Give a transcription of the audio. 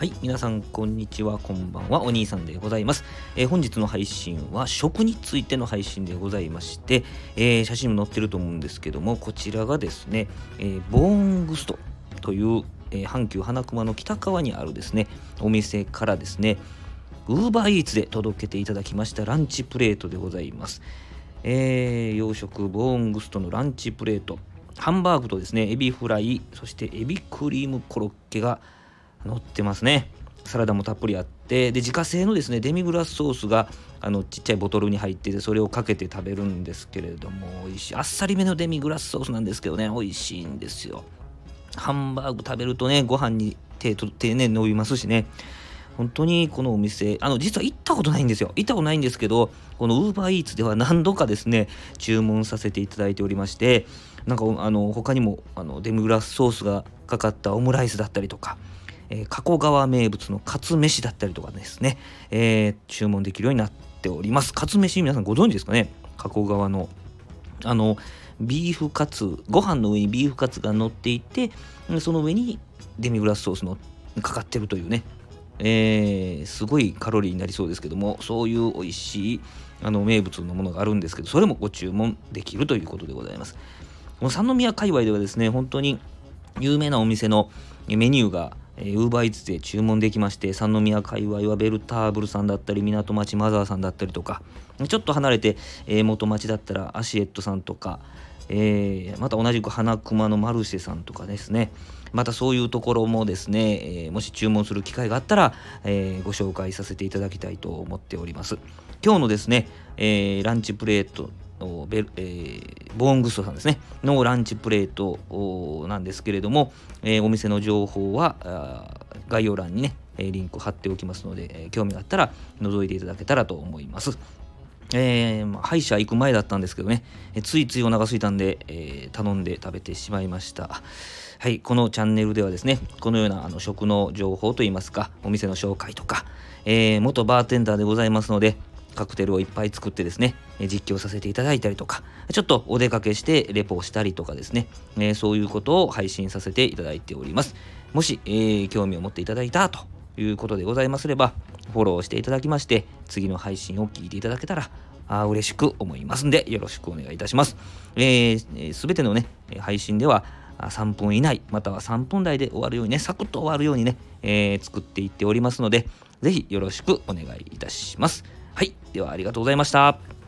はい、皆さんこんにちは、こんばんは、お兄さんでございます。えー、本日の配信は食についての配信でございまして、えー、写真も載ってると思うんですけども、こちらがですね、えー、ボーングストという、え阪急花熊の北側にあるですね、お店からですね、ウーバーイーツで届けていただきましたランチプレートでございます。えー洋食ボーングストのランチプレート、ハンバーグとですね、エビフライ、そしてエビクリームコロッケが乗ってますね。サラダもたっぷりあって。で自家製のですねデミグラスソースがあのちっちゃいボトルに入っててそれをかけて食べるんですけれども美味しい。あっさりめのデミグラスソースなんですけどね美味しいんですよ。ハンバーグ食べるとねご飯に手と手ね伸びますしね。本当にこのお店、あの、実は行ったことないんですよ。行ったことないんですけど、この UberEats では何度かですね、注文させていただいておりまして、なんか、あの、他にも、あの、デミグラスソースがかかったオムライスだったりとか、えー、加古川名物のカツ飯だったりとかですね、えー、注文できるようになっております。カツ飯皆さんご存知ですかね？加古川の。あの、ビーフカツ、ご飯の上にビーフカツが乗っていて、その上にデミグラスソースのかかってるというね、えー、すごいカロリーになりそうですけども、そういう美味しいあの名物のものがあるんですけど、それもご注文できるということでございます。この三宮界隈ではですね、本当に有名なお店のメニューがウーバーイーツで注文できまして三宮界隈はベルターブルさんだったり港町マザーさんだったりとかちょっと離れて、えー、元町だったらアシエットさんとか、えー、また同じく花熊のマルシェさんとかですね。またそういうところもですね、えー、もし注文する機会があったら、えご紹介させていただきたいと思っております。今日のですね、えランチプレートベル、えー、ボーングストさんですねのランチプレートなんですけれども、えー、お店の情報は概要欄にねえリンク貼っておきますので、え、興味があったら覗いていただけたらと思います。えーま、歯医者行く前だったんですけどね、えついついお腹すいたんで、えー、頼んで食べてしまいました。はい、このチャンネルではですね、このようなあの食の情報といいますか、お店の紹介とか、えー、元バーテンダーでございますので、カクテルをいっぱい作ってですね、実況させていただいたりとか、ちょっとお出かけしてレポをしたりとかですね、えそういうことを配信させていただいております。もし、えー、興味を持っていただいたということでございますれば、フォローしていただきまして、次の配信を聞いていただけたら、あ嬉しく思いますんで、よろしくお願いいたします。す、えー、べ、てのね、配信では、3分以内、または3分台で終わるようにね、サクッと終わるようにね、えー、作っていっておりますので、ぜひよろしくお願いいたします。はい。ではありがとうございました。